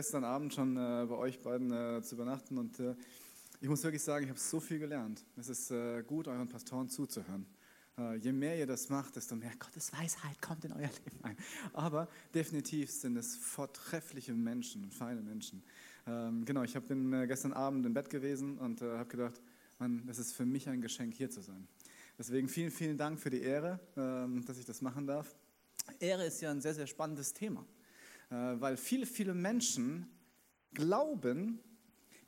gestern Abend schon äh, bei euch beiden äh, zu übernachten und äh, ich muss wirklich sagen, ich habe so viel gelernt. Es ist äh, gut, euren Pastoren zuzuhören. Äh, je mehr ihr das macht, desto mehr Gottes Weisheit kommt in euer Leben ein. Aber definitiv sind es vortreffliche Menschen, feine Menschen. Ähm, genau, ich bin äh, gestern Abend im Bett gewesen und habe gedacht, Mann, es ist für mich ein Geschenk, hier zu sein. Deswegen vielen, vielen Dank für die Ehre, ähm, dass ich das machen darf. Ehre ist ja ein sehr, sehr spannendes Thema. Äh, weil viele, viele Menschen glauben,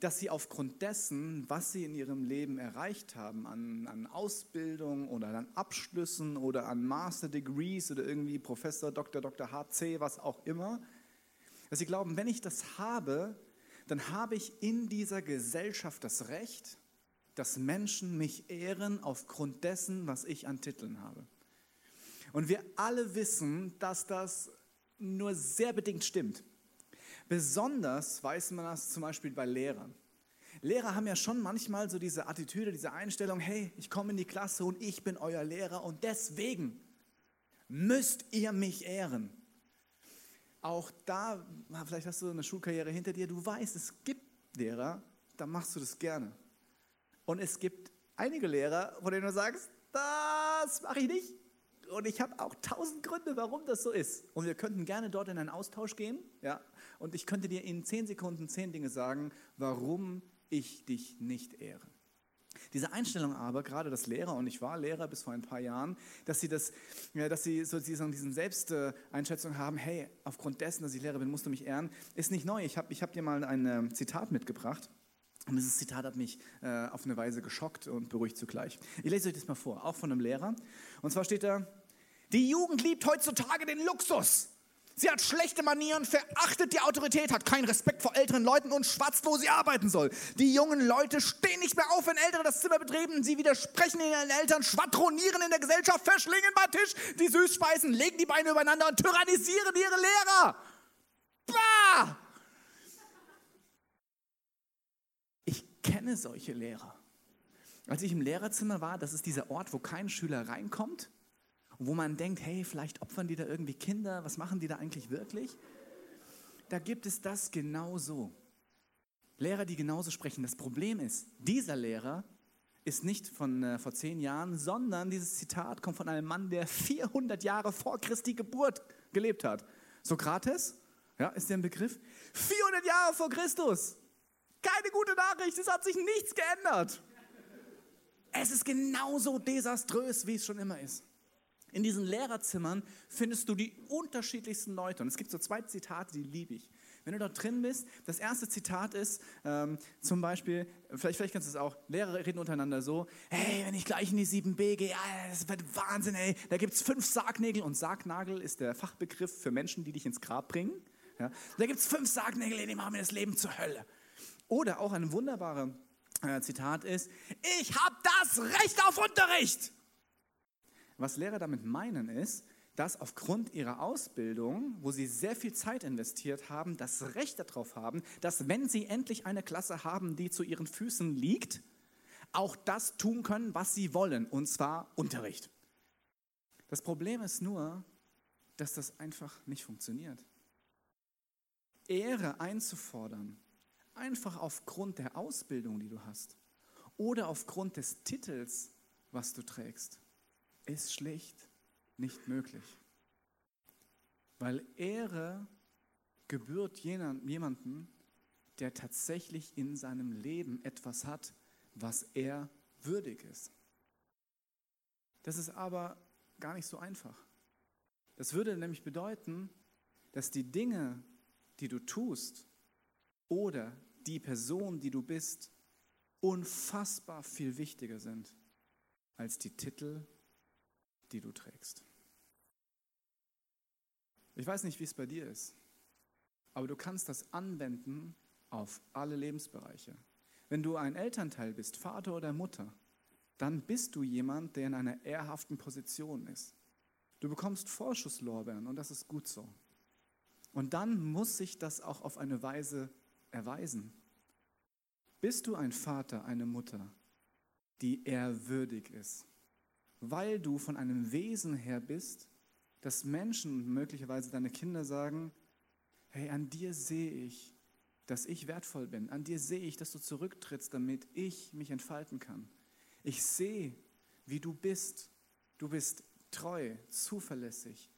dass sie aufgrund dessen, was sie in ihrem Leben erreicht haben, an, an Ausbildung oder an Abschlüssen oder an Master Degrees oder irgendwie Professor, Dr., Dr., HC, was auch immer, dass sie glauben, wenn ich das habe, dann habe ich in dieser Gesellschaft das Recht, dass Menschen mich ehren aufgrund dessen, was ich an Titeln habe. Und wir alle wissen, dass das nur sehr bedingt stimmt. Besonders weiß man das zum Beispiel bei Lehrern. Lehrer haben ja schon manchmal so diese Attitüde, diese Einstellung, hey, ich komme in die Klasse und ich bin euer Lehrer und deswegen müsst ihr mich ehren. Auch da, vielleicht hast du eine Schulkarriere hinter dir, du weißt, es gibt Lehrer, da machst du das gerne. Und es gibt einige Lehrer, von denen du sagst, das mache ich nicht. Und ich habe auch tausend Gründe, warum das so ist. Und wir könnten gerne dort in einen Austausch gehen. Ja? Und ich könnte dir in zehn Sekunden zehn Dinge sagen, warum ich dich nicht ehre. Diese Einstellung aber, gerade das Lehrer, und ich war Lehrer bis vor ein paar Jahren, dass sie, das, ja, dass sie sozusagen diesen Selbsteinschätzung haben, hey, aufgrund dessen, dass ich Lehrer bin, musst du mich ehren, ist nicht neu. Ich habe ich hab dir mal ein ähm, Zitat mitgebracht. Und dieses Zitat hat mich äh, auf eine Weise geschockt und beruhigt zugleich. Ich lese euch das mal vor, auch von einem Lehrer. Und zwar steht da, die Jugend liebt heutzutage den Luxus. Sie hat schlechte Manieren, verachtet die Autorität, hat keinen Respekt vor älteren Leuten und schwatzt, wo sie arbeiten soll. Die jungen Leute stehen nicht mehr auf, wenn Ältere das Zimmer betreten. Sie widersprechen ihren Eltern, schwadronieren in der Gesellschaft, verschlingen beim Tisch die Süßspeisen, legen die Beine übereinander und tyrannisieren ihre Lehrer. Bah! Ich kenne solche Lehrer. Als ich im Lehrerzimmer war, das ist dieser Ort, wo kein Schüler reinkommt wo man denkt, hey, vielleicht opfern die da irgendwie Kinder, was machen die da eigentlich wirklich? Da gibt es das genauso. Lehrer, die genauso sprechen. Das Problem ist, dieser Lehrer ist nicht von äh, vor zehn Jahren, sondern dieses Zitat kommt von einem Mann, der 400 Jahre vor Christi Geburt gelebt hat. Sokrates, ja, ist der ein Begriff? 400 Jahre vor Christus. Keine gute Nachricht, es hat sich nichts geändert. Es ist genauso desaströs, wie es schon immer ist. In diesen Lehrerzimmern findest du die unterschiedlichsten Leute. Und es gibt so zwei Zitate, die liebe ich. Wenn du dort drin bist, das erste Zitat ist ähm, zum Beispiel, vielleicht, vielleicht kannst du es auch, Lehrer reden untereinander so, hey, wenn ich gleich in die 7b gehe, das wird Wahnsinn, ey, da gibt es fünf Sargnägel und Sargnagel ist der Fachbegriff für Menschen, die dich ins Grab bringen. Ja? Da gibt es fünf Sargnägel, die machen mir das Leben zur Hölle. Oder auch ein wunderbares äh, Zitat ist, ich habe das Recht auf Unterricht. Was Lehrer damit meinen ist, dass aufgrund ihrer Ausbildung, wo sie sehr viel Zeit investiert haben, das Recht darauf haben, dass wenn sie endlich eine Klasse haben, die zu ihren Füßen liegt, auch das tun können, was sie wollen, und zwar Unterricht. Das Problem ist nur, dass das einfach nicht funktioniert. Ehre einzufordern, einfach aufgrund der Ausbildung, die du hast, oder aufgrund des Titels, was du trägst, ist schlicht nicht möglich. Weil Ehre gebührt jemandem, der tatsächlich in seinem Leben etwas hat, was er würdig ist. Das ist aber gar nicht so einfach. Das würde nämlich bedeuten, dass die Dinge, die du tust oder die Person, die du bist, unfassbar viel wichtiger sind als die Titel die du trägst. Ich weiß nicht, wie es bei dir ist, aber du kannst das anwenden auf alle Lebensbereiche. Wenn du ein Elternteil bist, Vater oder Mutter, dann bist du jemand, der in einer ehrhaften Position ist. Du bekommst Vorschusslorbeeren und das ist gut so. Und dann muss sich das auch auf eine Weise erweisen. Bist du ein Vater, eine Mutter, die ehrwürdig ist? Weil du von einem Wesen her bist, dass Menschen, möglicherweise deine Kinder sagen, hey, an dir sehe ich, dass ich wertvoll bin. An dir sehe ich, dass du zurücktrittst, damit ich mich entfalten kann. Ich sehe, wie du bist. Du bist treu, zuverlässig.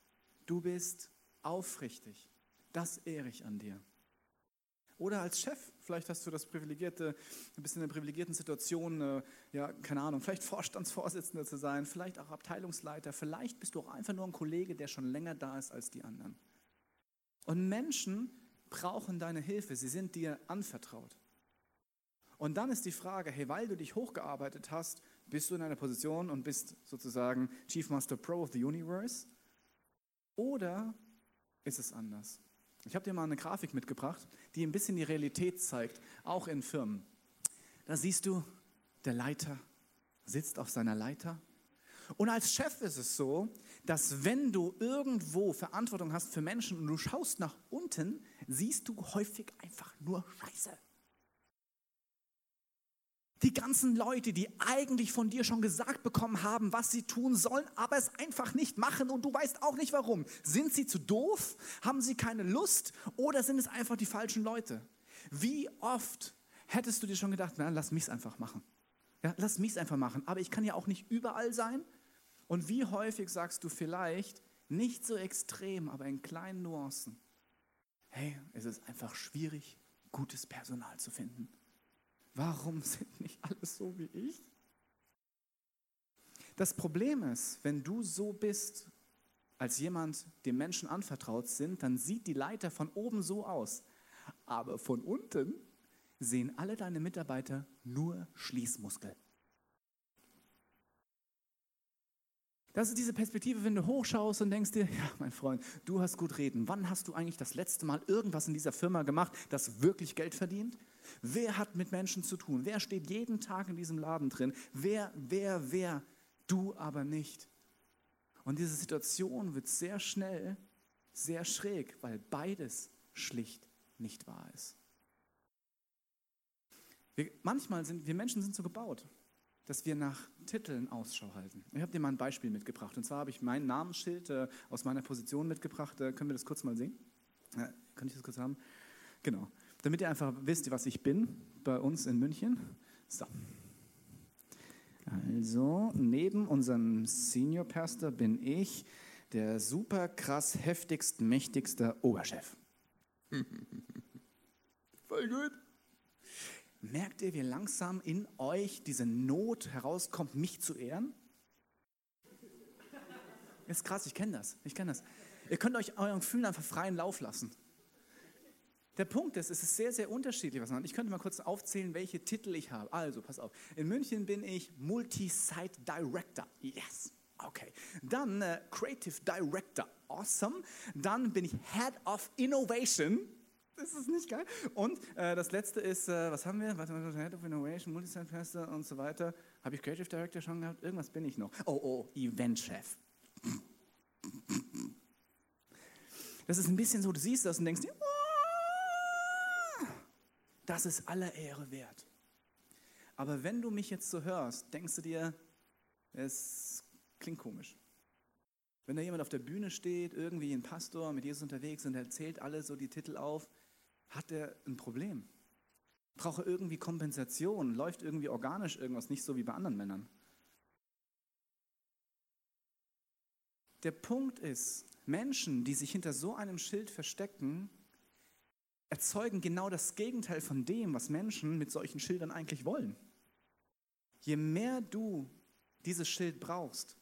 Du bist aufrichtig. Das ehre ich an dir. Oder als Chef, vielleicht hast du das privilegierte, bisschen in einer privilegierten Situation, äh, ja, keine Ahnung, vielleicht Vorstandsvorsitzender zu sein, vielleicht auch Abteilungsleiter, vielleicht bist du auch einfach nur ein Kollege, der schon länger da ist als die anderen. Und Menschen brauchen deine Hilfe, sie sind dir anvertraut. Und dann ist die Frage, hey, weil du dich hochgearbeitet hast, bist du in einer Position und bist sozusagen Chief Master Pro of the Universe? Oder ist es anders? Ich habe dir mal eine Grafik mitgebracht, die ein bisschen die Realität zeigt, auch in Firmen. Da siehst du, der Leiter sitzt auf seiner Leiter. Und als Chef ist es so, dass wenn du irgendwo Verantwortung hast für Menschen und du schaust nach unten, siehst du häufig einfach nur Scheiße. Die ganzen Leute, die eigentlich von dir schon gesagt bekommen haben, was sie tun sollen, aber es einfach nicht machen und du weißt auch nicht warum. Sind sie zu doof? Haben sie keine Lust? Oder sind es einfach die falschen Leute? Wie oft hättest du dir schon gedacht, na, lass mich es einfach machen. Ja, lass mich es einfach machen. Aber ich kann ja auch nicht überall sein. Und wie häufig sagst du vielleicht, nicht so extrem, aber in kleinen Nuancen, hey, es ist einfach schwierig, gutes Personal zu finden. Warum sind nicht alle so wie ich? Das Problem ist, wenn du so bist, als jemand, dem Menschen anvertraut sind, dann sieht die Leiter von oben so aus. Aber von unten sehen alle deine Mitarbeiter nur Schließmuskel. Das ist diese Perspektive, wenn du hochschaust und denkst dir, ja, mein Freund, du hast gut reden. Wann hast du eigentlich das letzte Mal irgendwas in dieser Firma gemacht, das wirklich Geld verdient? Wer hat mit Menschen zu tun? Wer steht jeden Tag in diesem Laden drin? Wer, wer, wer? Du aber nicht. Und diese Situation wird sehr schnell sehr schräg, weil beides schlicht nicht wahr ist. Wir, manchmal sind wir Menschen sind so gebaut dass wir nach Titeln Ausschau halten. Ich habe dir mal ein Beispiel mitgebracht. Und zwar habe ich mein Namensschild äh, aus meiner Position mitgebracht. Äh, können wir das kurz mal sehen? Äh, kann ich das kurz haben? Genau. Damit ihr einfach wisst, was ich bin bei uns in München. So. Also, neben unserem Senior Pastor bin ich der super krass heftigst, mächtigste Oberchef. Voll gut. Merkt ihr, wie langsam in euch diese Not herauskommt, mich zu ehren? Ist krass, ich kenne das. Ich kenne das. Ihr könnt euch euren Gefühlen einfach freien Lauf lassen. Der Punkt ist, es ist sehr, sehr unterschiedlich, was man. Ich könnte mal kurz aufzählen, welche Titel ich habe. Also, pass auf. In München bin ich Multi-Site Director. Yes. Okay. Dann äh, Creative Director. Awesome. Dann bin ich Head of Innovation. Das ist nicht geil. Und äh, das letzte ist, äh, was haben wir? Warte mal, Head of Innovation, Multisite Pastor und so weiter. Habe ich Creative Director schon gehabt? Irgendwas bin ich noch. Oh, oh, Event Chef. Das ist ein bisschen so, du siehst das und denkst dir, das ist aller Ehre wert. Aber wenn du mich jetzt so hörst, denkst du dir, es klingt komisch. Wenn da jemand auf der Bühne steht, irgendwie ein Pastor mit Jesus unterwegs und er zählt alle so die Titel auf, hat er ein Problem. Braucht er irgendwie Kompensation, läuft irgendwie organisch irgendwas nicht so wie bei anderen Männern. Der Punkt ist, Menschen, die sich hinter so einem Schild verstecken, erzeugen genau das Gegenteil von dem, was Menschen mit solchen Schildern eigentlich wollen. Je mehr du dieses Schild brauchst,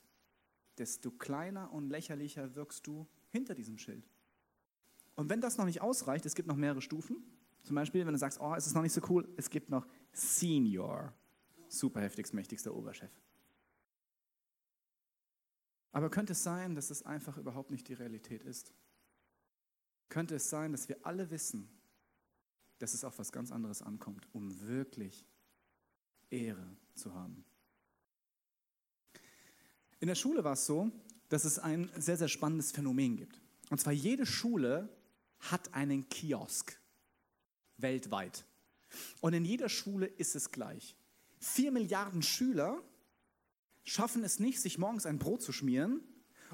desto kleiner und lächerlicher wirkst du hinter diesem Schild. Und wenn das noch nicht ausreicht, es gibt noch mehrere Stufen. Zum Beispiel, wenn du sagst, oh, es ist noch nicht so cool, es gibt noch Senior, super heftigst, mächtigster Oberchef. Aber könnte es sein, dass es einfach überhaupt nicht die Realität ist? Könnte es sein, dass wir alle wissen, dass es auf was ganz anderes ankommt, um wirklich Ehre zu haben? In der Schule war es so, dass es ein sehr, sehr spannendes Phänomen gibt. Und zwar jede Schule hat einen Kiosk weltweit. Und in jeder Schule ist es gleich. Vier Milliarden Schüler schaffen es nicht, sich morgens ein Brot zu schmieren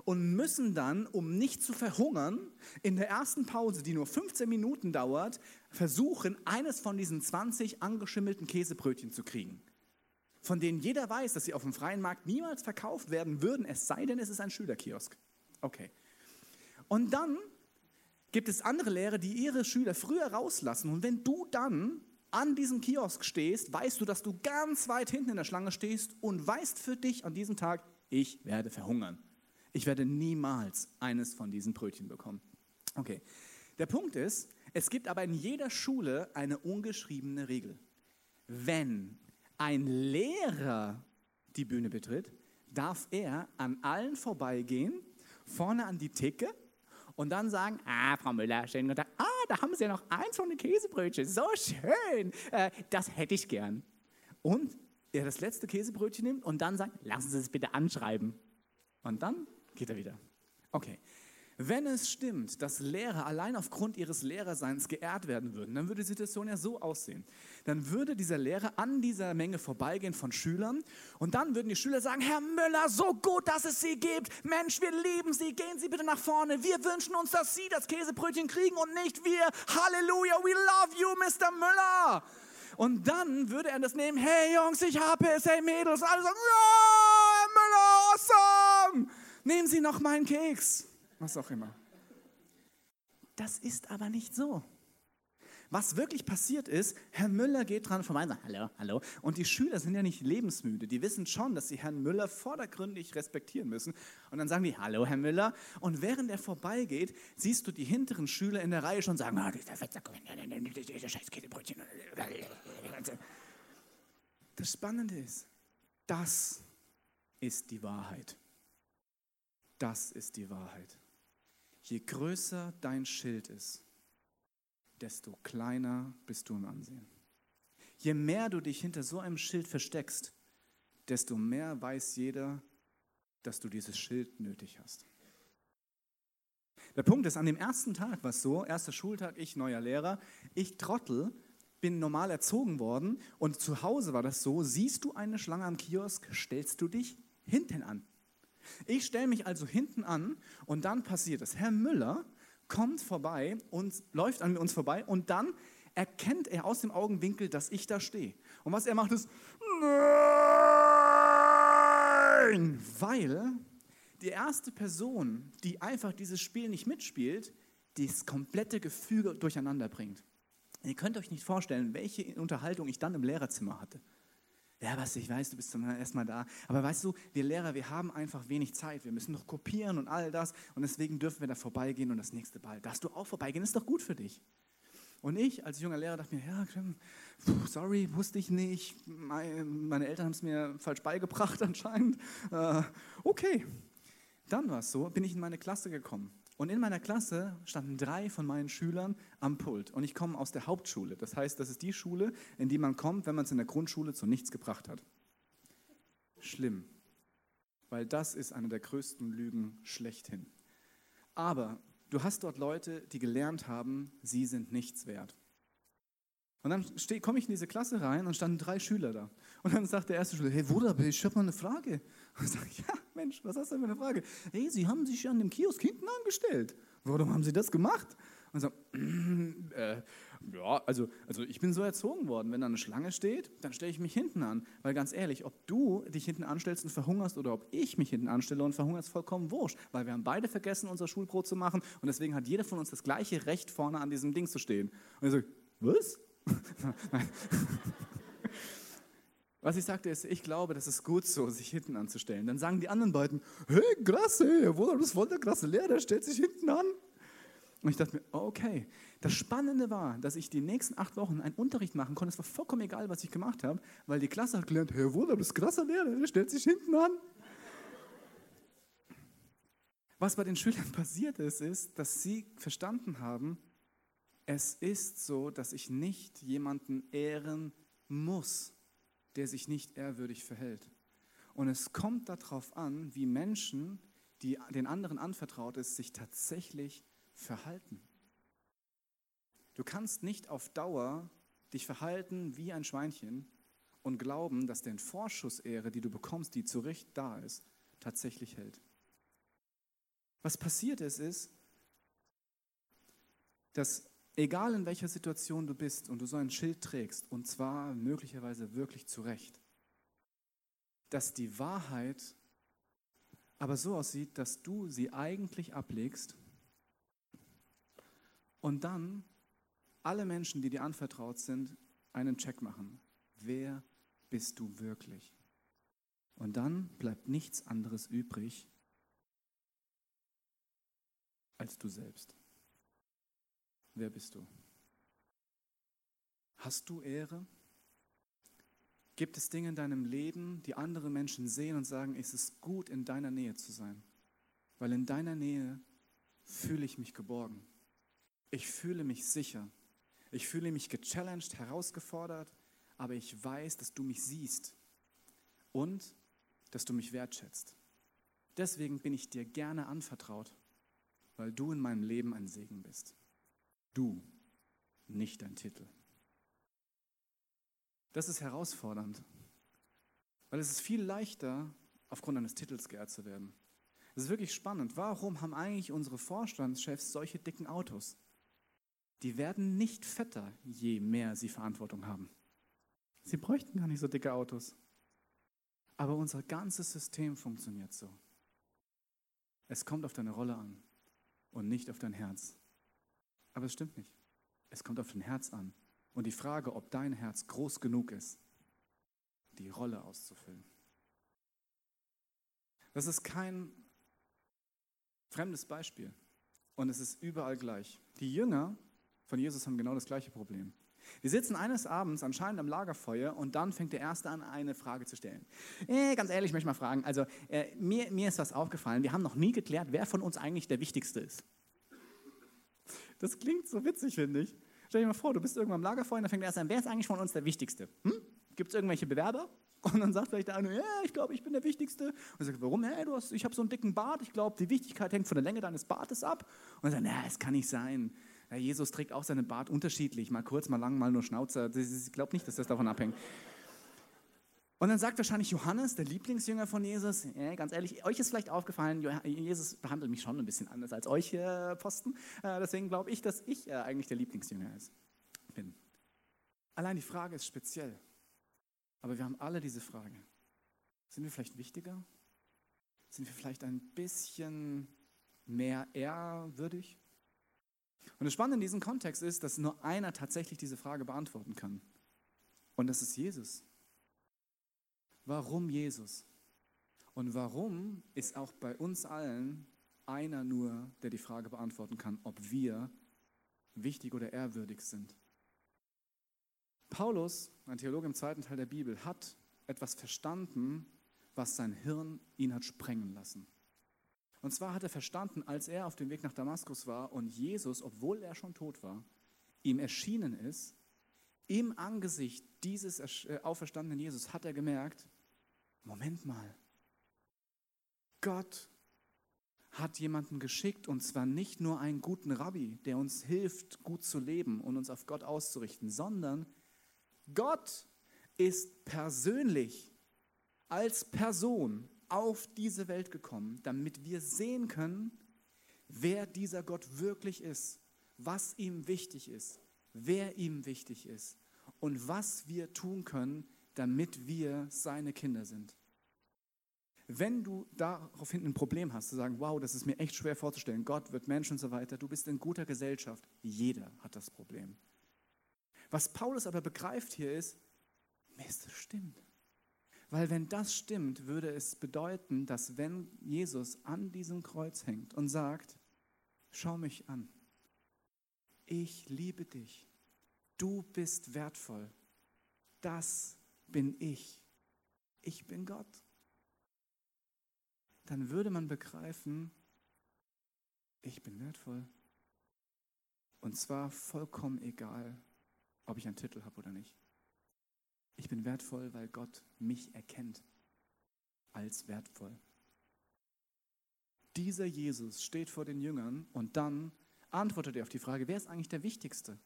und müssen dann, um nicht zu verhungern, in der ersten Pause, die nur 15 Minuten dauert, versuchen, eines von diesen 20 angeschimmelten Käsebrötchen zu kriegen, von denen jeder weiß, dass sie auf dem freien Markt niemals verkauft werden würden, es sei denn, es ist ein Schülerkiosk. Okay. Und dann gibt es andere Lehrer, die ihre Schüler früher rauslassen. Und wenn du dann an diesem Kiosk stehst, weißt du, dass du ganz weit hinten in der Schlange stehst und weißt für dich an diesem Tag, ich werde verhungern. Ich werde niemals eines von diesen Brötchen bekommen. Okay. Der Punkt ist, es gibt aber in jeder Schule eine ungeschriebene Regel. Wenn ein Lehrer die Bühne betritt, darf er an allen vorbeigehen, vorne an die Theke und dann sagen, ah, Frau Müller, schönen guten Tag. Ah, da haben Sie ja noch eins von den Käsebrötchen. So schön. Äh, das hätte ich gern. Und er das letzte Käsebrötchen nimmt und dann sagt, lassen Sie es bitte anschreiben. Und dann geht er wieder. Okay. Wenn es stimmt, dass Lehrer allein aufgrund ihres Lehrerseins geehrt werden würden, dann würde die Situation ja so aussehen. Dann würde dieser Lehrer an dieser Menge vorbeigehen von Schülern und dann würden die Schüler sagen, Herr Müller, so gut, dass es Sie gibt. Mensch, wir lieben Sie, gehen Sie bitte nach vorne. Wir wünschen uns, dass Sie das Käsebrötchen kriegen und nicht wir. Halleluja, we love you, Mr. Müller. Und dann würde er das nehmen, hey Jungs, ich habe es, hey Mädels, alle sagen, ja, Herr Müller, awesome. Nehmen Sie noch meinen Keks was auch immer. Das ist aber nicht so. Was wirklich passiert ist, Herr Müller geht dran vorbei und sagt, hallo, hallo. Und die Schüler sind ja nicht lebensmüde. Die wissen schon, dass sie Herrn Müller vordergründig respektieren müssen. Und dann sagen die, hallo, Herr Müller. Und während er vorbeigeht, siehst du die hinteren Schüler in der Reihe schon sagen, ah, dieser Fettsack, dieser scheiß. Das Spannende ist, das ist die Wahrheit. Das ist die Wahrheit. Je größer dein Schild ist, desto kleiner bist du im Ansehen. Je mehr du dich hinter so einem Schild versteckst, desto mehr weiß jeder, dass du dieses Schild nötig hast. Der Punkt ist, an dem ersten Tag war es so, erster Schultag, ich neuer Lehrer, ich Trottel, bin normal erzogen worden und zu Hause war das so, siehst du eine Schlange am Kiosk, stellst du dich hinten an. Ich stelle mich also hinten an und dann passiert es. Herr Müller kommt vorbei und läuft an uns vorbei und dann erkennt er aus dem Augenwinkel, dass ich da stehe. Und was er macht ist, nein, weil die erste Person, die einfach dieses Spiel nicht mitspielt, das komplette Gefüge durcheinander bringt. Ihr könnt euch nicht vorstellen, welche Unterhaltung ich dann im Lehrerzimmer hatte. Ja, was ich weiß, du bist zum ersten Mal da. Aber weißt du, wir Lehrer, wir haben einfach wenig Zeit. Wir müssen noch kopieren und all das. Und deswegen dürfen wir da vorbeigehen und das nächste Ball. Darfst du auch vorbeigehen? Ist doch gut für dich. Und ich als junger Lehrer dachte mir, ja, sorry, wusste ich nicht. Meine Eltern haben es mir falsch beigebracht anscheinend. Äh, okay. Dann war es so, bin ich in meine Klasse gekommen. Und in meiner Klasse standen drei von meinen Schülern am Pult. Und ich komme aus der Hauptschule. Das heißt, das ist die Schule, in die man kommt, wenn man es in der Grundschule zu nichts gebracht hat. Schlimm. Weil das ist eine der größten Lügen schlechthin. Aber du hast dort Leute, die gelernt haben, sie sind nichts wert. Und dann komme ich in diese Klasse rein und standen drei Schüler da. Und dann sagt der erste Schüler, hey Bruder, ich habe mal eine Frage. Und ich sage, ja Mensch, was hast du denn für eine Frage? Hey, Sie haben sich an dem Kiosk hinten angestellt. Warum haben Sie das gemacht? Und so, äh, ja, also, also ich bin so erzogen worden, wenn da eine Schlange steht, dann stelle ich mich hinten an. Weil ganz ehrlich, ob du dich hinten anstellst und verhungerst oder ob ich mich hinten anstelle und verhungerst, vollkommen wurscht. Weil wir haben beide vergessen, unser Schulbrot zu machen und deswegen hat jeder von uns das gleiche Recht, vorne an diesem Ding zu stehen. Und ich so, was? Was ich sagte ist, ich glaube, das ist gut so, sich hinten anzustellen. Dann sagen die anderen beiden, hey, krass, hey, wo das voll der krasse Lehrer, der stellt sich hinten an. Und ich dachte mir, okay. Das Spannende war, dass ich die nächsten acht Wochen einen Unterricht machen konnte. Es war vollkommen egal, was ich gemacht habe, weil die Klasse hat gelernt, hey, wo das krasser Lehrer, der stellt sich hinten an. Was bei den Schülern passiert ist, ist, dass sie verstanden haben, es ist so, dass ich nicht jemanden ehren muss, der sich nicht ehrwürdig verhält. Und es kommt darauf an, wie Menschen, die den anderen anvertraut ist, sich tatsächlich verhalten. Du kannst nicht auf Dauer dich verhalten wie ein Schweinchen und glauben, dass den Vorschussehre, die du bekommst, die zu Recht da ist, tatsächlich hält. Was passiert ist, ist, dass egal in welcher Situation du bist und du so ein Schild trägst, und zwar möglicherweise wirklich zu Recht, dass die Wahrheit aber so aussieht, dass du sie eigentlich ablegst und dann alle Menschen, die dir anvertraut sind, einen Check machen. Wer bist du wirklich? Und dann bleibt nichts anderes übrig als du selbst. Wer bist du? Hast du Ehre? Gibt es Dinge in deinem Leben, die andere Menschen sehen und sagen, es ist gut, in deiner Nähe zu sein? Weil in deiner Nähe fühle ich mich geborgen. Ich fühle mich sicher. Ich fühle mich gechallenged, herausgefordert, aber ich weiß, dass du mich siehst und dass du mich wertschätzt. Deswegen bin ich dir gerne anvertraut, weil du in meinem Leben ein Segen bist. Du, nicht dein Titel. Das ist herausfordernd, weil es ist viel leichter, aufgrund eines Titels geehrt zu werden. Es ist wirklich spannend. Warum haben eigentlich unsere Vorstandschefs solche dicken Autos? Die werden nicht fetter, je mehr sie Verantwortung haben. Sie bräuchten gar nicht so dicke Autos. Aber unser ganzes System funktioniert so. Es kommt auf deine Rolle an und nicht auf dein Herz. Aber es stimmt nicht. Es kommt auf dein Herz an. Und die Frage, ob dein Herz groß genug ist, die Rolle auszufüllen. Das ist kein fremdes Beispiel. Und es ist überall gleich. Die Jünger von Jesus haben genau das gleiche Problem. Wir sitzen eines Abends anscheinend am Lagerfeuer und dann fängt der Erste an, eine Frage zu stellen. Äh, ganz ehrlich, ich möchte mal fragen, also äh, mir, mir ist was aufgefallen, wir haben noch nie geklärt, wer von uns eigentlich der Wichtigste ist. Das klingt so witzig, finde ich. Stell dir mal vor, du bist irgendwann am Lagerfeuer und dann fängt der Erste an, wer ist eigentlich von uns der Wichtigste? Hm? Gibt es irgendwelche Bewerber? Und dann sagt vielleicht der eine, ja, ich glaube, ich bin der Wichtigste. Und er sagt, warum? Hey, du hast, ich habe so einen dicken Bart. Ich glaube, die Wichtigkeit hängt von der Länge deines Bartes ab. Und er sagt, na, es kann nicht sein. Ja, Jesus trägt auch seinen Bart unterschiedlich, mal kurz, mal lang, mal nur Schnauzer. Ich glaube nicht, dass das davon abhängt. Und dann sagt wahrscheinlich Johannes, der Lieblingsjünger von Jesus, ja, ganz ehrlich, euch ist vielleicht aufgefallen, Jesus behandelt mich schon ein bisschen anders als euch äh, Posten. Äh, deswegen glaube ich, dass ich äh, eigentlich der Lieblingsjünger ist, bin. Allein die Frage ist speziell. Aber wir haben alle diese Frage. Sind wir vielleicht wichtiger? Sind wir vielleicht ein bisschen mehr ehrwürdig? Und das Spannende in diesem Kontext ist, dass nur einer tatsächlich diese Frage beantworten kann. Und das ist Jesus. Warum Jesus? Und warum ist auch bei uns allen einer nur, der die Frage beantworten kann, ob wir wichtig oder ehrwürdig sind? Paulus, ein Theologe im zweiten Teil der Bibel, hat etwas verstanden, was sein Hirn ihn hat sprengen lassen. Und zwar hat er verstanden, als er auf dem Weg nach Damaskus war und Jesus, obwohl er schon tot war, ihm erschienen ist, im Angesicht dieses äh, auferstandenen Jesus hat er gemerkt, Moment mal, Gott hat jemanden geschickt und zwar nicht nur einen guten Rabbi, der uns hilft, gut zu leben und uns auf Gott auszurichten, sondern Gott ist persönlich als Person auf diese Welt gekommen, damit wir sehen können, wer dieser Gott wirklich ist, was ihm wichtig ist, wer ihm wichtig ist und was wir tun können, damit wir seine Kinder sind. Wenn du daraufhin ein Problem hast, zu sagen, wow, das ist mir echt schwer vorzustellen, Gott wird Mensch und so weiter, du bist in guter Gesellschaft, jeder hat das Problem. Was Paulus aber begreift hier ist, Mist, das stimmt. Weil wenn das stimmt, würde es bedeuten, dass wenn Jesus an diesem Kreuz hängt und sagt, schau mich an, ich liebe dich, du bist wertvoll, das bin ich, ich bin Gott, dann würde man begreifen, ich bin wertvoll. Und zwar vollkommen egal, ob ich einen Titel habe oder nicht. Ich bin wertvoll, weil Gott mich erkennt als wertvoll. Dieser Jesus steht vor den Jüngern und dann antwortet er auf die Frage, wer ist eigentlich der Wichtigste?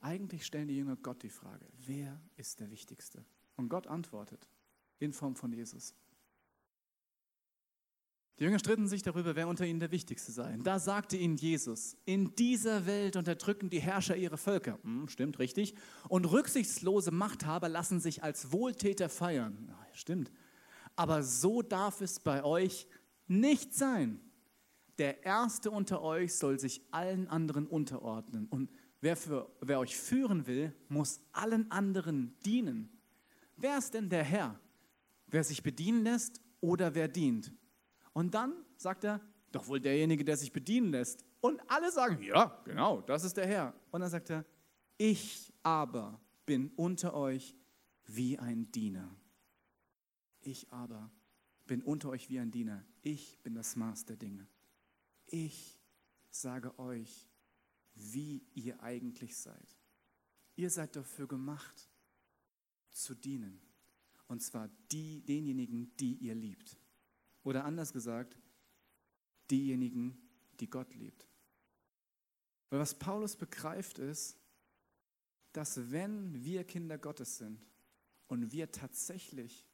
Eigentlich stellen die Jünger Gott die Frage, wer ist der Wichtigste? Und Gott antwortet in Form von Jesus. Die Jünger stritten sich darüber, wer unter ihnen der Wichtigste sei. Da sagte ihnen Jesus, in dieser Welt unterdrücken die Herrscher ihre Völker. Hm, stimmt, richtig. Und rücksichtslose Machthaber lassen sich als Wohltäter feiern. Ja, stimmt. Aber so darf es bei euch nicht sein. Der Erste unter euch soll sich allen anderen unterordnen. Und wer, für, wer euch führen will, muss allen anderen dienen. Wer ist denn der Herr? Wer sich bedienen lässt oder wer dient? Und dann sagt er, doch wohl derjenige, der sich bedienen lässt. Und alle sagen, ja, genau, das ist der Herr. Und dann sagt er, ich aber bin unter euch wie ein Diener. Ich aber bin unter euch wie ein Diener. Ich bin das Maß der Dinge. Ich sage euch, wie ihr eigentlich seid. Ihr seid dafür gemacht, zu dienen. Und zwar die, denjenigen, die ihr liebt. Oder anders gesagt, diejenigen, die Gott liebt. Weil was Paulus begreift ist, dass wenn wir Kinder Gottes sind und wir tatsächlich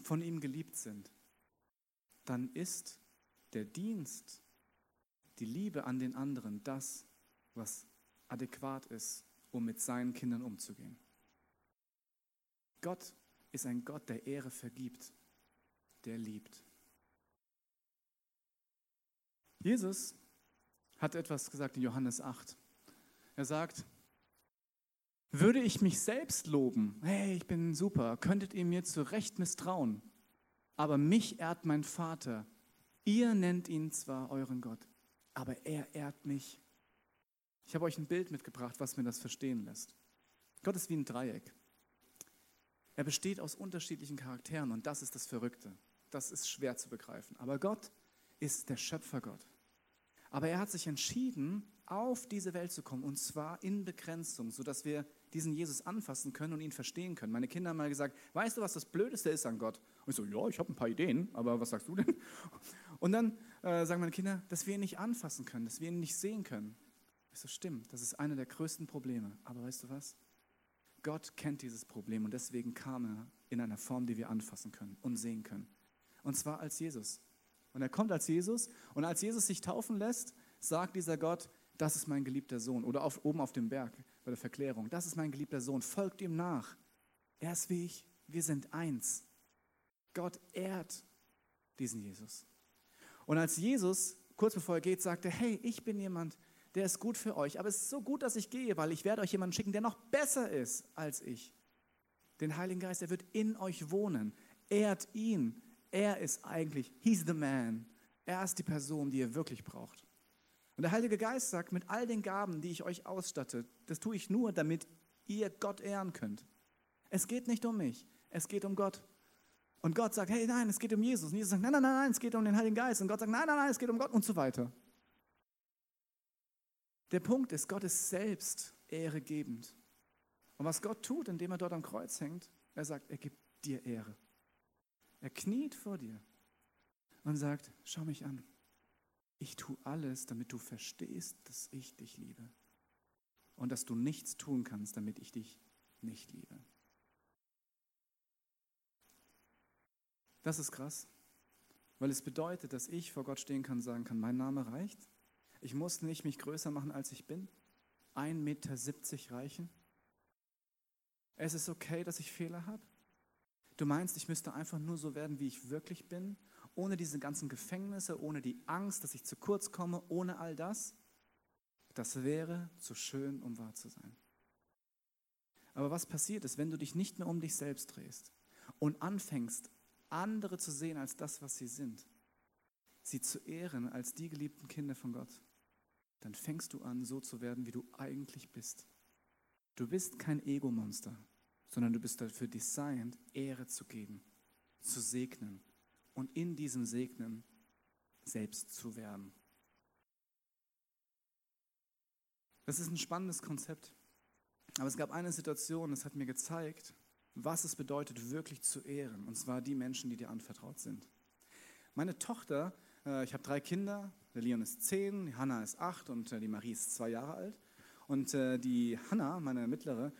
von ihm geliebt sind, dann ist der Dienst, die Liebe an den anderen das, was adäquat ist, um mit seinen Kindern umzugehen. Gott ist ein Gott, der Ehre vergibt der liebt. Jesus hat etwas gesagt in Johannes 8. Er sagt, würde ich mich selbst loben, hey, ich bin super, könntet ihr mir zu Recht misstrauen, aber mich ehrt mein Vater. Ihr nennt ihn zwar euren Gott, aber er ehrt mich. Ich habe euch ein Bild mitgebracht, was mir das verstehen lässt. Gott ist wie ein Dreieck. Er besteht aus unterschiedlichen Charakteren und das ist das Verrückte das ist schwer zu begreifen. Aber Gott ist der Schöpfergott. Aber er hat sich entschieden, auf diese Welt zu kommen und zwar in Begrenzung, sodass wir diesen Jesus anfassen können und ihn verstehen können. Meine Kinder haben mal gesagt, weißt du, was das Blödeste ist an Gott? Und ich so, ja, ich habe ein paar Ideen, aber was sagst du denn? Und dann äh, sagen meine Kinder, dass wir ihn nicht anfassen können, dass wir ihn nicht sehen können. Ich so, stimmt, das ist einer der größten Probleme. Aber weißt du was? Gott kennt dieses Problem und deswegen kam er in einer Form, die wir anfassen können und sehen können und zwar als Jesus. Und er kommt als Jesus und als Jesus sich taufen lässt, sagt dieser Gott, das ist mein geliebter Sohn. Oder auf, oben auf dem Berg bei der Verklärung, das ist mein geliebter Sohn, folgt ihm nach. Er ist wie ich, wir sind eins. Gott ehrt diesen Jesus. Und als Jesus, kurz bevor er geht, sagte, hey, ich bin jemand, der ist gut für euch, aber es ist so gut, dass ich gehe, weil ich werde euch jemanden schicken, der noch besser ist als ich. Den Heiligen Geist, er wird in euch wohnen. Ehrt ihn, er ist eigentlich, he's the man. Er ist die Person, die ihr wirklich braucht. Und der Heilige Geist sagt, mit all den Gaben, die ich euch ausstatte, das tue ich nur, damit ihr Gott ehren könnt. Es geht nicht um mich, es geht um Gott. Und Gott sagt, hey, nein, es geht um Jesus. Und Jesus sagt, nein, nein, nein, nein, es geht um den Heiligen Geist. Und Gott sagt, nein, nein, nein, es geht um Gott und so weiter. Der Punkt ist, Gott ist selbst ehregebend. Und was Gott tut, indem er dort am Kreuz hängt, er sagt, er gibt dir Ehre. Er kniet vor dir und sagt, schau mich an. Ich tue alles, damit du verstehst, dass ich dich liebe. Und dass du nichts tun kannst, damit ich dich nicht liebe. Das ist krass, weil es bedeutet, dass ich vor Gott stehen kann und sagen kann, mein Name reicht. Ich muss nicht mich größer machen, als ich bin. 1,70 Meter reichen. Es ist okay, dass ich Fehler habe. Du meinst, ich müsste einfach nur so werden, wie ich wirklich bin, ohne diese ganzen Gefängnisse, ohne die Angst, dass ich zu kurz komme, ohne all das? Das wäre zu schön, um wahr zu sein. Aber was passiert ist, wenn du dich nicht mehr um dich selbst drehst und anfängst, andere zu sehen als das, was sie sind, sie zu ehren als die geliebten Kinder von Gott, dann fängst du an, so zu werden, wie du eigentlich bist. Du bist kein Ego-Monster sondern du bist dafür designt, Ehre zu geben, zu segnen und in diesem Segnen selbst zu werden. Das ist ein spannendes Konzept. Aber es gab eine Situation, das hat mir gezeigt, was es bedeutet, wirklich zu ehren. Und zwar die Menschen, die dir anvertraut sind. Meine Tochter, äh, ich habe drei Kinder, der Leon ist zehn, die Hanna ist acht und äh, die Marie ist zwei Jahre alt. Und äh, die Hanna, meine mittlere,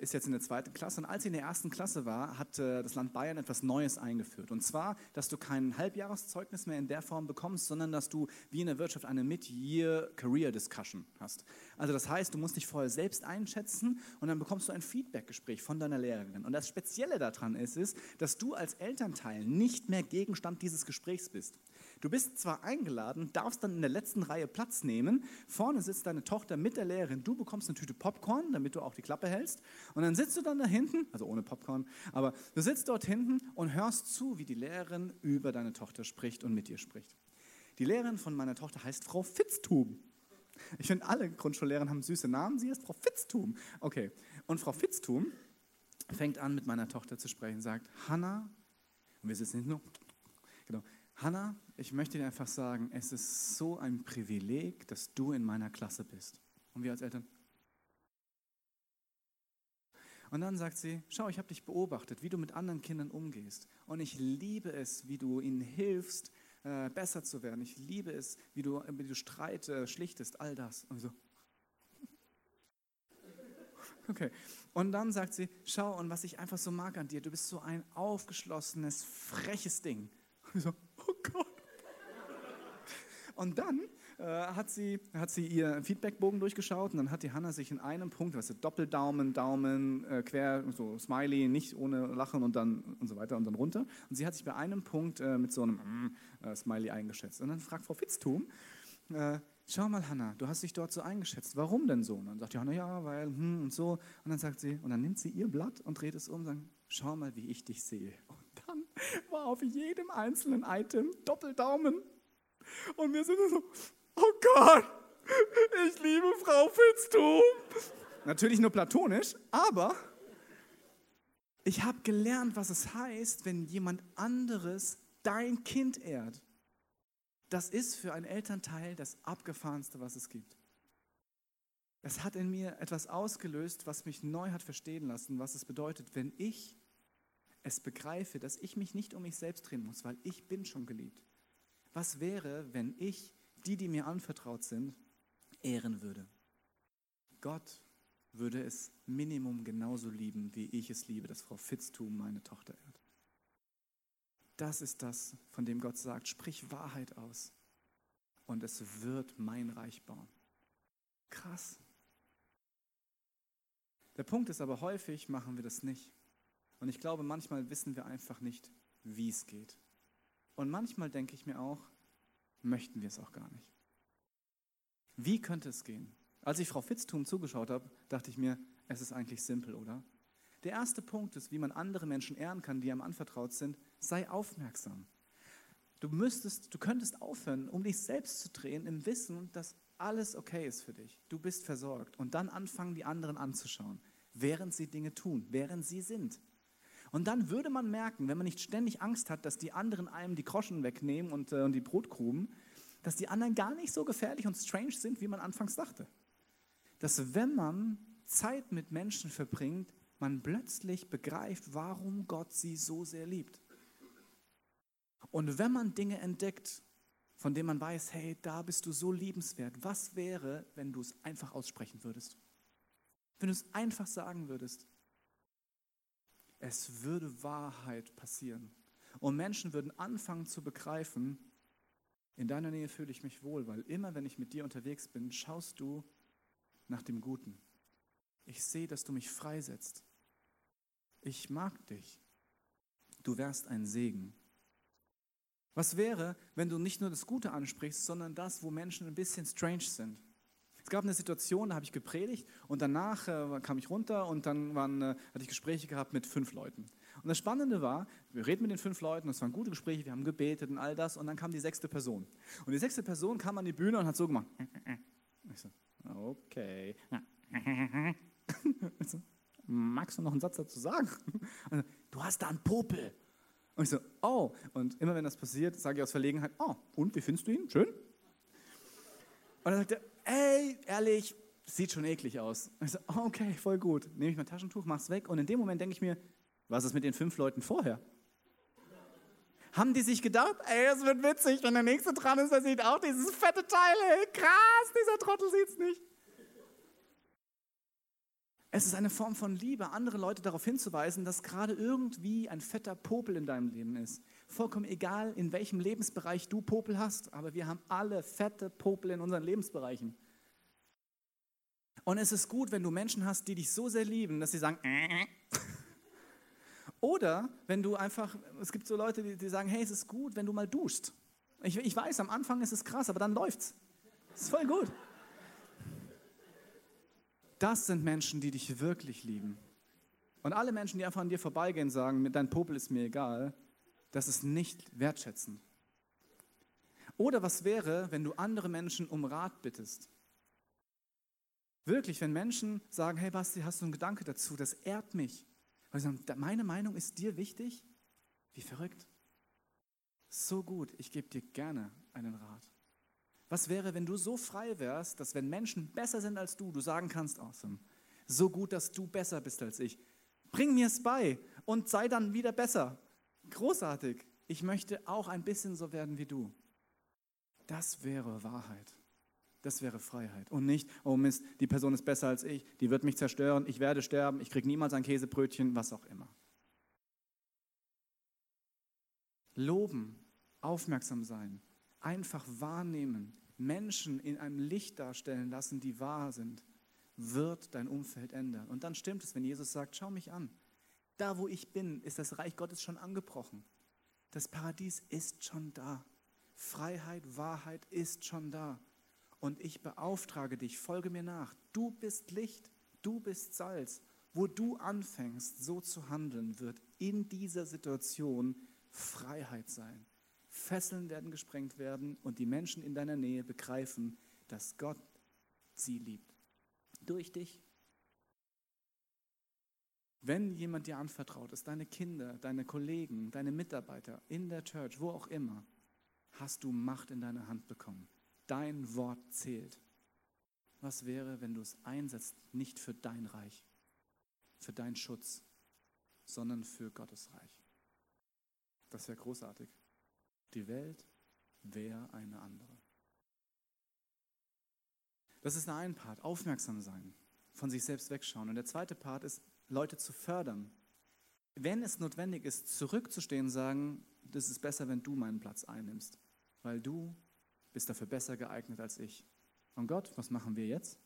ist jetzt in der zweiten Klasse und als sie in der ersten Klasse war, hat äh, das Land Bayern etwas Neues eingeführt. Und zwar, dass du kein Halbjahreszeugnis mehr in der Form bekommst, sondern dass du wie in der Wirtschaft eine Mid-Year Career Discussion hast. Also das heißt, du musst dich vorher selbst einschätzen und dann bekommst du ein Feedbackgespräch von deiner Lehrerin. Und das Spezielle daran ist, ist, dass du als Elternteil nicht mehr Gegenstand dieses Gesprächs bist. Du bist zwar eingeladen, darfst dann in der letzten Reihe Platz nehmen. Vorne sitzt deine Tochter mit der Lehrerin. Du bekommst eine Tüte Popcorn, damit du auch die Klappe hältst. Und dann sitzt du dann da hinten, also ohne Popcorn, aber du sitzt dort hinten und hörst zu, wie die Lehrerin über deine Tochter spricht und mit dir spricht. Die Lehrerin von meiner Tochter heißt Frau Fitztum. Ich finde, alle Grundschullehrerinnen haben süße Namen. Sie ist Frau Fitztum. Okay. Und Frau Fitztum fängt an, mit meiner Tochter zu sprechen, sagt, Hanna, und wir sitzen nur, genau, Hanna, ich möchte dir einfach sagen, es ist so ein Privileg, dass du in meiner Klasse bist. Und wir als Eltern. Und dann sagt sie, schau, ich habe dich beobachtet, wie du mit anderen Kindern umgehst. Und ich liebe es, wie du ihnen hilfst, äh, besser zu werden. Ich liebe es, wie du, wie du Streit äh, schlichtest, all das. Und so, Okay. Und dann sagt sie, schau, und was ich einfach so mag an dir, du bist so ein aufgeschlossenes, freches Ding. Und so. Und dann äh, hat, sie, hat sie ihr Feedbackbogen durchgeschaut und dann hat die Hanna sich in einem Punkt, weißt du, Doppeldaumen, Daumen, äh, quer, so Smiley, nicht ohne Lachen und dann und so weiter und dann runter. Und sie hat sich bei einem Punkt äh, mit so einem mm, äh, Smiley eingeschätzt. Und dann fragt Frau Fitztum, äh, schau mal, Hanna, du hast dich dort so eingeschätzt. Warum denn so? Und dann sagt die Hanna, ja, weil, hm, und so. Und dann sagt sie, und dann nimmt sie ihr Blatt und dreht es um und sagt, schau mal, wie ich dich sehe. Und dann war auf jedem einzelnen Item Doppeldaumen. Und wir sind so, oh Gott, ich liebe Frau Fitztum. Natürlich nur platonisch, aber ich habe gelernt, was es heißt, wenn jemand anderes dein Kind ehrt. Das ist für ein Elternteil das Abgefahrenste, was es gibt. Es hat in mir etwas ausgelöst, was mich neu hat verstehen lassen, was es bedeutet, wenn ich es begreife, dass ich mich nicht um mich selbst drehen muss, weil ich bin schon geliebt. Was wäre, wenn ich die, die mir anvertraut sind, ehren würde? Gott würde es Minimum genauso lieben, wie ich es liebe, dass Frau Fitztum meine Tochter ehrt. Das ist das, von dem Gott sagt, sprich Wahrheit aus und es wird mein Reich bauen. Krass. Der Punkt ist aber, häufig machen wir das nicht. Und ich glaube, manchmal wissen wir einfach nicht, wie es geht. Und manchmal denke ich mir auch, möchten wir es auch gar nicht. Wie könnte es gehen? Als ich Frau Fitztum zugeschaut habe, dachte ich mir, es ist eigentlich simpel, oder? Der erste Punkt ist, wie man andere Menschen ehren kann, die einem anvertraut sind, sei aufmerksam. Du müsstest, du könntest aufhören, um dich selbst zu drehen, im Wissen, dass alles okay ist für dich. Du bist versorgt. Und dann anfangen, die anderen anzuschauen, während sie Dinge tun, während sie sind. Und dann würde man merken, wenn man nicht ständig Angst hat, dass die anderen einem die Groschen wegnehmen und, äh, und die Brotkrumen, dass die anderen gar nicht so gefährlich und strange sind, wie man anfangs dachte. Dass wenn man Zeit mit Menschen verbringt, man plötzlich begreift, warum Gott sie so sehr liebt. Und wenn man Dinge entdeckt, von denen man weiß, hey, da bist du so liebenswert, was wäre, wenn du es einfach aussprechen würdest? Wenn du es einfach sagen würdest, es würde Wahrheit passieren. Und Menschen würden anfangen zu begreifen, in deiner Nähe fühle ich mich wohl, weil immer wenn ich mit dir unterwegs bin, schaust du nach dem Guten. Ich sehe, dass du mich freisetzt. Ich mag dich. Du wärst ein Segen. Was wäre, wenn du nicht nur das Gute ansprichst, sondern das, wo Menschen ein bisschen strange sind? Es gab eine Situation, da habe ich gepredigt und danach äh, kam ich runter und dann waren, äh, hatte ich Gespräche gehabt mit fünf Leuten. Und das Spannende war, wir reden mit den fünf Leuten, es waren gute Gespräche, wir haben gebetet und all das und dann kam die sechste Person. Und die sechste Person kam an die Bühne und hat so gemacht. Ich so, okay. so, magst du noch einen Satz dazu sagen? Also, du hast da einen Popel. Und ich so, oh. Und immer wenn das passiert, sage ich aus Verlegenheit, oh, und wie findest du ihn? Schön? Und dann sagt er, ey, ehrlich, sieht schon eklig aus. Ich so, oh, okay, voll gut. Nehme ich mein Taschentuch, mach's weg. Und in dem Moment denke ich mir, was ist mit den fünf Leuten vorher? Haben die sich gedacht, ey, das wird witzig, wenn der nächste dran ist, der sieht auch dieses fette Teil, ey, krass, dieser Trottel sieht's nicht. Es ist eine Form von Liebe, andere Leute darauf hinzuweisen, dass gerade irgendwie ein fetter Popel in deinem Leben ist. Vollkommen egal, in welchem Lebensbereich du Popel hast, aber wir haben alle fette Popel in unseren Lebensbereichen. Und es ist gut, wenn du Menschen hast, die dich so sehr lieben, dass sie sagen, äh. oder wenn du einfach, es gibt so Leute, die, die sagen, hey, es ist gut, wenn du mal duschst. Ich, ich weiß, am Anfang ist es krass, aber dann läuft's. Das ist voll gut. Das sind Menschen, die dich wirklich lieben. Und alle Menschen, die einfach an dir vorbeigehen, sagen, dein Popel ist mir egal, das ist nicht wertschätzend. Oder was wäre, wenn du andere Menschen um Rat bittest? Wirklich, wenn Menschen sagen, hey Basti, hast du einen Gedanke dazu? Das ehrt mich. Weil sie sagen, meine Meinung ist dir wichtig? Wie verrückt. So gut, ich gebe dir gerne einen Rat. Was wäre, wenn du so frei wärst, dass wenn Menschen besser sind als du, du sagen kannst, awesome, so gut, dass du besser bist als ich. Bring mir es bei und sei dann wieder besser. Großartig. Ich möchte auch ein bisschen so werden wie du. Das wäre Wahrheit. Das wäre Freiheit. Und nicht, oh Mist, die Person ist besser als ich, die wird mich zerstören, ich werde sterben, ich kriege niemals ein Käsebrötchen, was auch immer. Loben, aufmerksam sein, einfach wahrnehmen, Menschen in einem Licht darstellen lassen, die wahr sind, wird dein Umfeld ändern. Und dann stimmt es, wenn Jesus sagt, schau mich an. Da, wo ich bin, ist das Reich Gottes schon angebrochen. Das Paradies ist schon da. Freiheit, Wahrheit ist schon da. Und ich beauftrage dich, folge mir nach. Du bist Licht, du bist Salz. Wo du anfängst, so zu handeln, wird in dieser Situation Freiheit sein. Fesseln werden gesprengt werden und die Menschen in deiner Nähe begreifen, dass Gott sie liebt. Durch dich. Wenn jemand dir anvertraut ist, deine Kinder, deine Kollegen, deine Mitarbeiter in der Church, wo auch immer, hast du Macht in deine Hand bekommen. Dein Wort zählt. Was wäre, wenn du es einsetzt, nicht für dein Reich, für deinen Schutz, sondern für Gottes Reich? Das wäre großartig. Die Welt wäre eine andere. Das ist der eine Part, aufmerksam sein, von sich selbst wegschauen. Und der zweite Part ist, Leute zu fördern. Wenn es notwendig ist, zurückzustehen und sagen, das ist besser, wenn du meinen Platz einnimmst, weil du bist dafür besser geeignet als ich. Und Gott, was machen wir jetzt?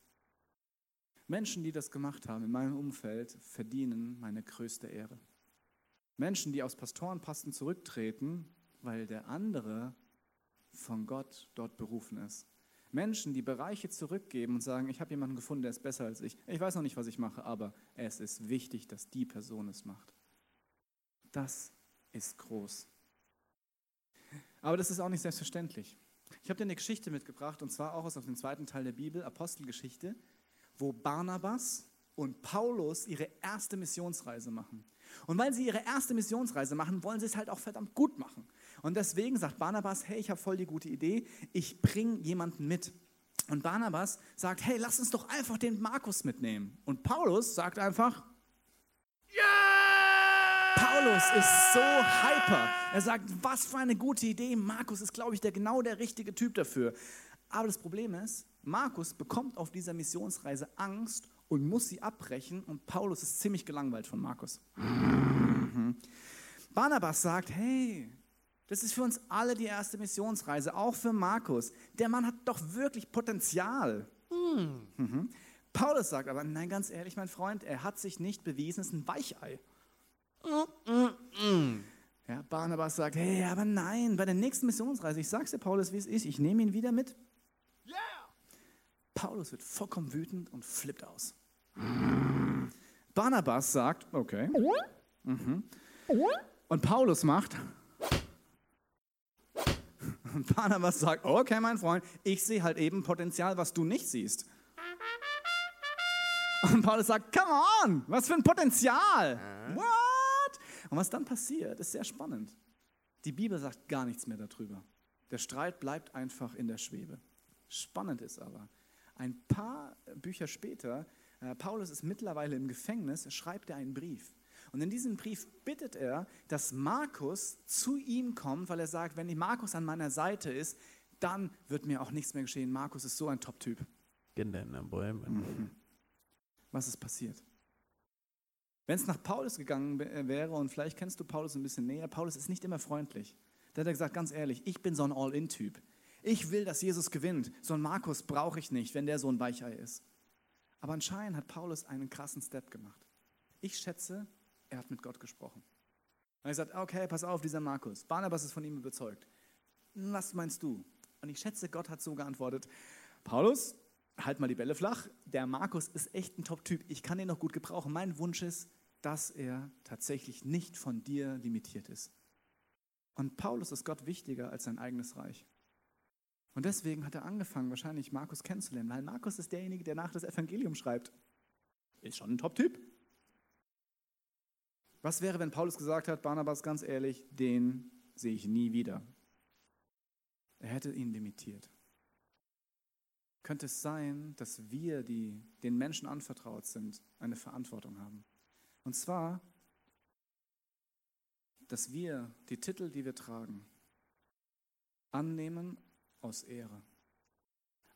Menschen, die das gemacht haben in meinem Umfeld, verdienen meine größte Ehre. Menschen, die aus Pastorenpasten zurücktreten, weil der andere von Gott dort berufen ist. Menschen, die Bereiche zurückgeben und sagen, ich habe jemanden gefunden, der ist besser als ich. Ich weiß noch nicht, was ich mache, aber es ist wichtig, dass die Person es macht. Das ist groß. Aber das ist auch nicht selbstverständlich. Ich habe dir eine Geschichte mitgebracht, und zwar auch aus dem zweiten Teil der Bibel, Apostelgeschichte, wo Barnabas und Paulus ihre erste Missionsreise machen. Und weil sie ihre erste Missionsreise machen, wollen sie es halt auch verdammt gut machen. Und deswegen sagt Barnabas, hey, ich habe voll die gute Idee, ich bringe jemanden mit. Und Barnabas sagt, hey, lass uns doch einfach den Markus mitnehmen. Und Paulus sagt einfach, yeah! Paulus ist so hyper. Er sagt, was für eine gute Idee. Markus ist, glaube ich, der genau der richtige Typ dafür. Aber das Problem ist, Markus bekommt auf dieser Missionsreise Angst und muss sie abbrechen und Paulus ist ziemlich gelangweilt von Markus. Mhm. Barnabas sagt, hey, das ist für uns alle die erste Missionsreise, auch für Markus. Der Mann hat doch wirklich Potenzial. Mhm. Paulus sagt aber, nein, ganz ehrlich, mein Freund, er hat sich nicht bewiesen, es ist ein Weichei. Ja, Barnabas sagt, hey, aber nein, bei der nächsten Missionsreise, ich sag's dir, Paulus, wie es ist, ich nehme ihn wieder mit. Yeah. Paulus wird vollkommen wütend und flippt aus. Barnabas sagt, okay. Mhm. Und Paulus macht. Und Barnabas sagt, okay, mein Freund, ich sehe halt eben Potenzial, was du nicht siehst. Und Paulus sagt, come on, was für ein Potenzial. What? Und was dann passiert, ist sehr spannend. Die Bibel sagt gar nichts mehr darüber. Der Streit bleibt einfach in der Schwebe. Spannend ist aber, ein paar Bücher später äh, Paulus ist mittlerweile im Gefängnis, schreibt er einen Brief. Und in diesem Brief bittet er, dass Markus zu ihm kommt, weil er sagt, wenn Markus an meiner Seite ist, dann wird mir auch nichts mehr geschehen. Markus ist so ein Top-Typ. Mhm. Was ist passiert? Wenn es nach Paulus gegangen äh, wäre, und vielleicht kennst du Paulus ein bisschen näher, Paulus ist nicht immer freundlich. Da hat er gesagt, ganz ehrlich, ich bin so ein All-In-Typ. Ich will, dass Jesus gewinnt. So einen Markus brauche ich nicht, wenn der so ein Weichei ist. Aber anscheinend hat Paulus einen krassen Step gemacht. Ich schätze, er hat mit Gott gesprochen. Und er sagt, okay, pass auf, dieser Markus. Barnabas ist von ihm überzeugt. Was meinst du? Und ich schätze, Gott hat so geantwortet, Paulus, halt mal die Bälle flach. Der Markus ist echt ein Top-Typ. Ich kann ihn noch gut gebrauchen. Mein Wunsch ist, dass er tatsächlich nicht von dir limitiert ist. Und Paulus ist Gott wichtiger als sein eigenes Reich. Und deswegen hat er angefangen, wahrscheinlich Markus kennenzulernen, weil Markus ist derjenige, der nach das Evangelium schreibt. Ist schon ein Top-Typ. Was wäre, wenn Paulus gesagt hat, Barnabas, ganz ehrlich, den sehe ich nie wieder? Er hätte ihn limitiert. Könnte es sein, dass wir, die den Menschen anvertraut sind, eine Verantwortung haben? Und zwar, dass wir die Titel, die wir tragen, annehmen aus Ehre,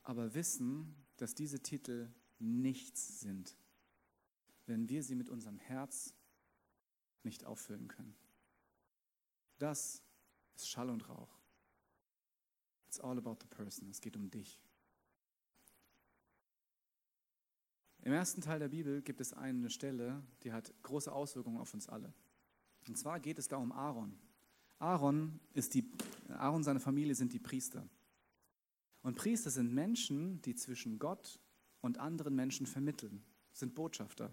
aber wissen, dass diese Titel nichts sind, wenn wir sie mit unserem Herz nicht auffüllen können. Das ist Schall und Rauch. It's all about the person. Es geht um dich. Im ersten Teil der Bibel gibt es eine Stelle, die hat große Auswirkungen auf uns alle. Und zwar geht es da um Aaron. Aaron ist die, Aaron und seine Familie sind die Priester. Und Priester sind Menschen, die zwischen Gott und anderen Menschen vermitteln, sind Botschafter.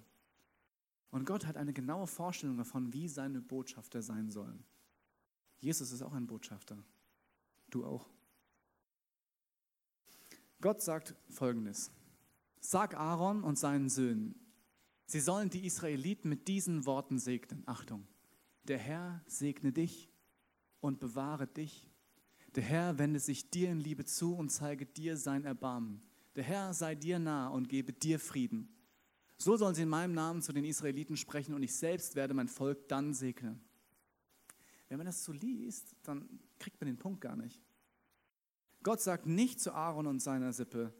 Und Gott hat eine genaue Vorstellung davon, wie seine Botschafter sein sollen. Jesus ist auch ein Botschafter. Du auch. Gott sagt folgendes: Sag Aaron und seinen Söhnen, sie sollen die Israeliten mit diesen Worten segnen. Achtung, der Herr segne dich und bewahre dich. Der Herr wende sich dir in Liebe zu und zeige dir sein Erbarmen. Der Herr sei dir nah und gebe dir Frieden. So sollen sie in meinem Namen zu den Israeliten sprechen und ich selbst werde mein Volk dann segnen. Wenn man das so liest, dann kriegt man den Punkt gar nicht. Gott sagt nicht zu Aaron und seiner Sippe,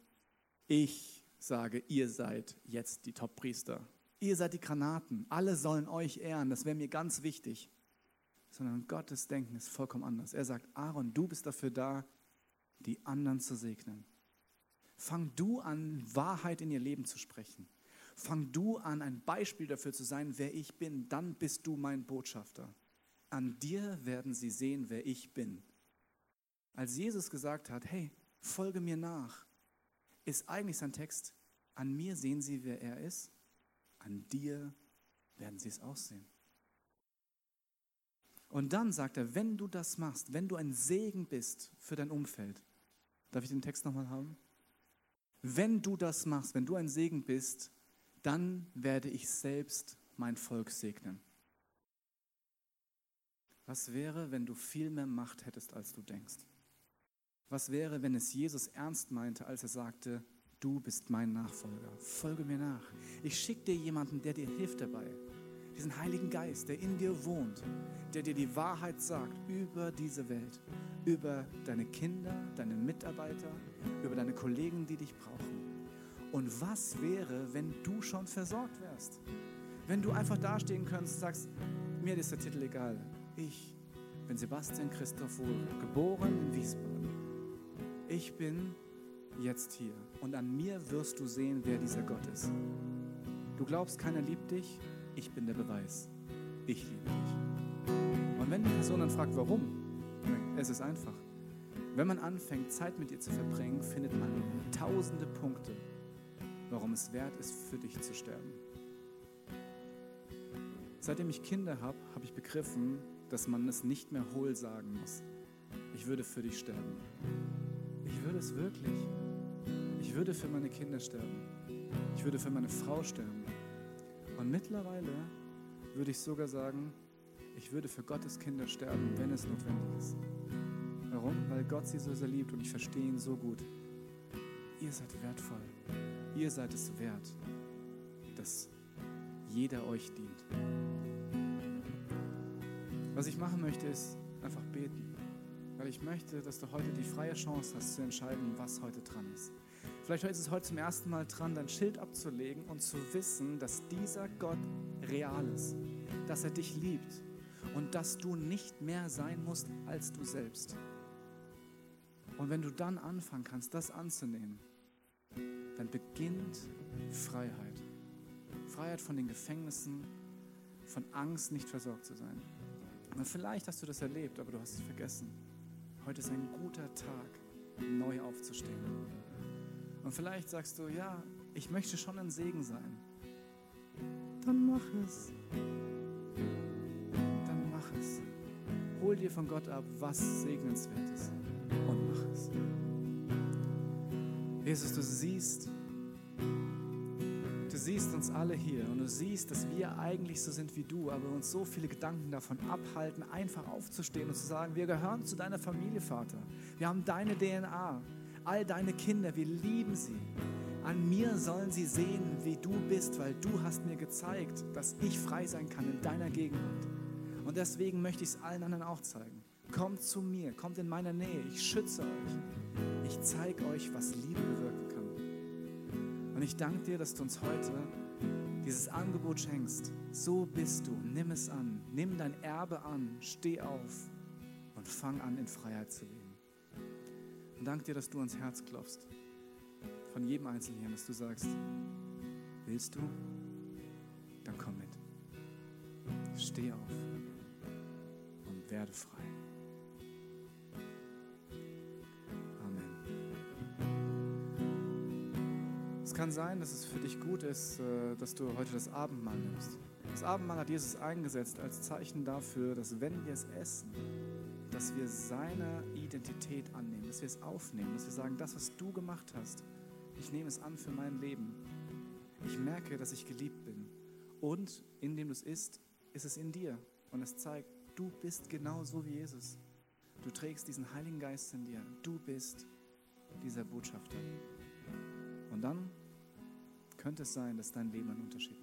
ich sage, ihr seid jetzt die Top-Priester. Ihr seid die Granaten. Alle sollen euch ehren. Das wäre mir ganz wichtig. Sondern Gottes Denken ist vollkommen anders. Er sagt, Aaron, du bist dafür da, die anderen zu segnen. Fang du an, Wahrheit in ihr Leben zu sprechen. Fang du an, ein Beispiel dafür zu sein, wer ich bin. Dann bist du mein Botschafter. An dir werden sie sehen, wer ich bin. Als Jesus gesagt hat, hey, folge mir nach, ist eigentlich sein Text, an mir sehen sie, wer er ist, an dir werden sie es aussehen. Und dann sagt er, wenn du das machst, wenn du ein Segen bist für dein Umfeld, darf ich den Text nochmal haben? Wenn du das machst, wenn du ein Segen bist, dann werde ich selbst mein Volk segnen. Was wäre, wenn du viel mehr Macht hättest, als du denkst? Was wäre, wenn es Jesus ernst meinte, als er sagte, du bist mein Nachfolger, folge mir nach. Ich schicke dir jemanden, der dir hilft dabei. Diesen Heiligen Geist, der in dir wohnt, der dir die Wahrheit sagt über diese Welt, über deine Kinder, deine Mitarbeiter, über deine Kollegen, die dich brauchen. Und was wäre, wenn du schon versorgt wärst? Wenn du einfach dastehen könntest und sagst, mir ist der Titel egal. Ich bin Sebastian Christoph Wohl, geboren in Wiesbaden ich bin jetzt hier und an mir wirst du sehen, wer dieser Gott ist. Du glaubst, keiner liebt dich, ich bin der Beweis. Ich liebe dich. Und wenn die Person dann fragt, warum, es ist einfach. Wenn man anfängt, Zeit mit dir zu verbringen, findet man tausende Punkte, warum es wert ist, für dich zu sterben. Seitdem ich Kinder habe, habe ich begriffen, dass man es nicht mehr hohl sagen muss. Ich würde für dich sterben. Ich würde es wirklich. Ich würde für meine Kinder sterben. Ich würde für meine Frau sterben. Und mittlerweile würde ich sogar sagen, ich würde für Gottes Kinder sterben, wenn es notwendig ist. Warum? Weil Gott sie so sehr liebt und ich verstehe ihn so gut. Ihr seid wertvoll. Ihr seid es wert, dass jeder euch dient. Was ich machen möchte, ist einfach beten. Weil ich möchte, dass du heute die freie Chance hast zu entscheiden, was heute dran ist. Vielleicht ist es heute zum ersten Mal dran, dein Schild abzulegen und zu wissen, dass dieser Gott real ist, dass er dich liebt und dass du nicht mehr sein musst als du selbst. Und wenn du dann anfangen kannst, das anzunehmen, dann beginnt Freiheit. Freiheit von den Gefängnissen, von Angst, nicht versorgt zu sein. Und vielleicht hast du das erlebt, aber du hast es vergessen. Heute ist ein guter Tag, neu aufzustehen. Und vielleicht sagst du, ja, ich möchte schon ein Segen sein. Dann mach es. Dann mach es. Hol dir von Gott ab, was segnenswert ist Jesus, du siehst, du siehst uns alle hier und du siehst, dass wir eigentlich so sind wie du, aber uns so viele Gedanken davon abhalten, einfach aufzustehen und zu sagen, wir gehören zu deiner Familie, Vater. Wir haben deine DNA, all deine Kinder, wir lieben sie. An mir sollen sie sehen, wie du bist, weil du hast mir gezeigt, dass ich frei sein kann in deiner Gegenwart. Und deswegen möchte ich es allen anderen auch zeigen. Kommt zu mir, kommt in meine Nähe, ich schütze euch. Ich zeige euch, was Liebe bewirken kann. Und ich danke dir, dass du uns heute dieses Angebot schenkst. So bist du, nimm es an, nimm dein Erbe an, steh auf und fang an, in Freiheit zu leben. Und danke dir, dass du ans Herz klopfst. Von jedem Einzelnen hier, dass du sagst, willst du? Dann komm mit. Steh auf und werde frei. Es kann sein, dass es für dich gut ist, äh, dass du heute das Abendmahl nimmst. Das Abendmahl hat Jesus eingesetzt als Zeichen dafür, dass wenn wir es essen, dass wir seine Identität annehmen, dass wir es aufnehmen, dass wir sagen, das, was du gemacht hast, ich nehme es an für mein Leben. Ich merke, dass ich geliebt bin. Und indem du es isst, ist es in dir. Und es zeigt, du bist genauso wie Jesus. Du trägst diesen Heiligen Geist in dir. Du bist dieser Botschafter. Und dann könnte es sein, dass dein Leben einen Unterschied macht.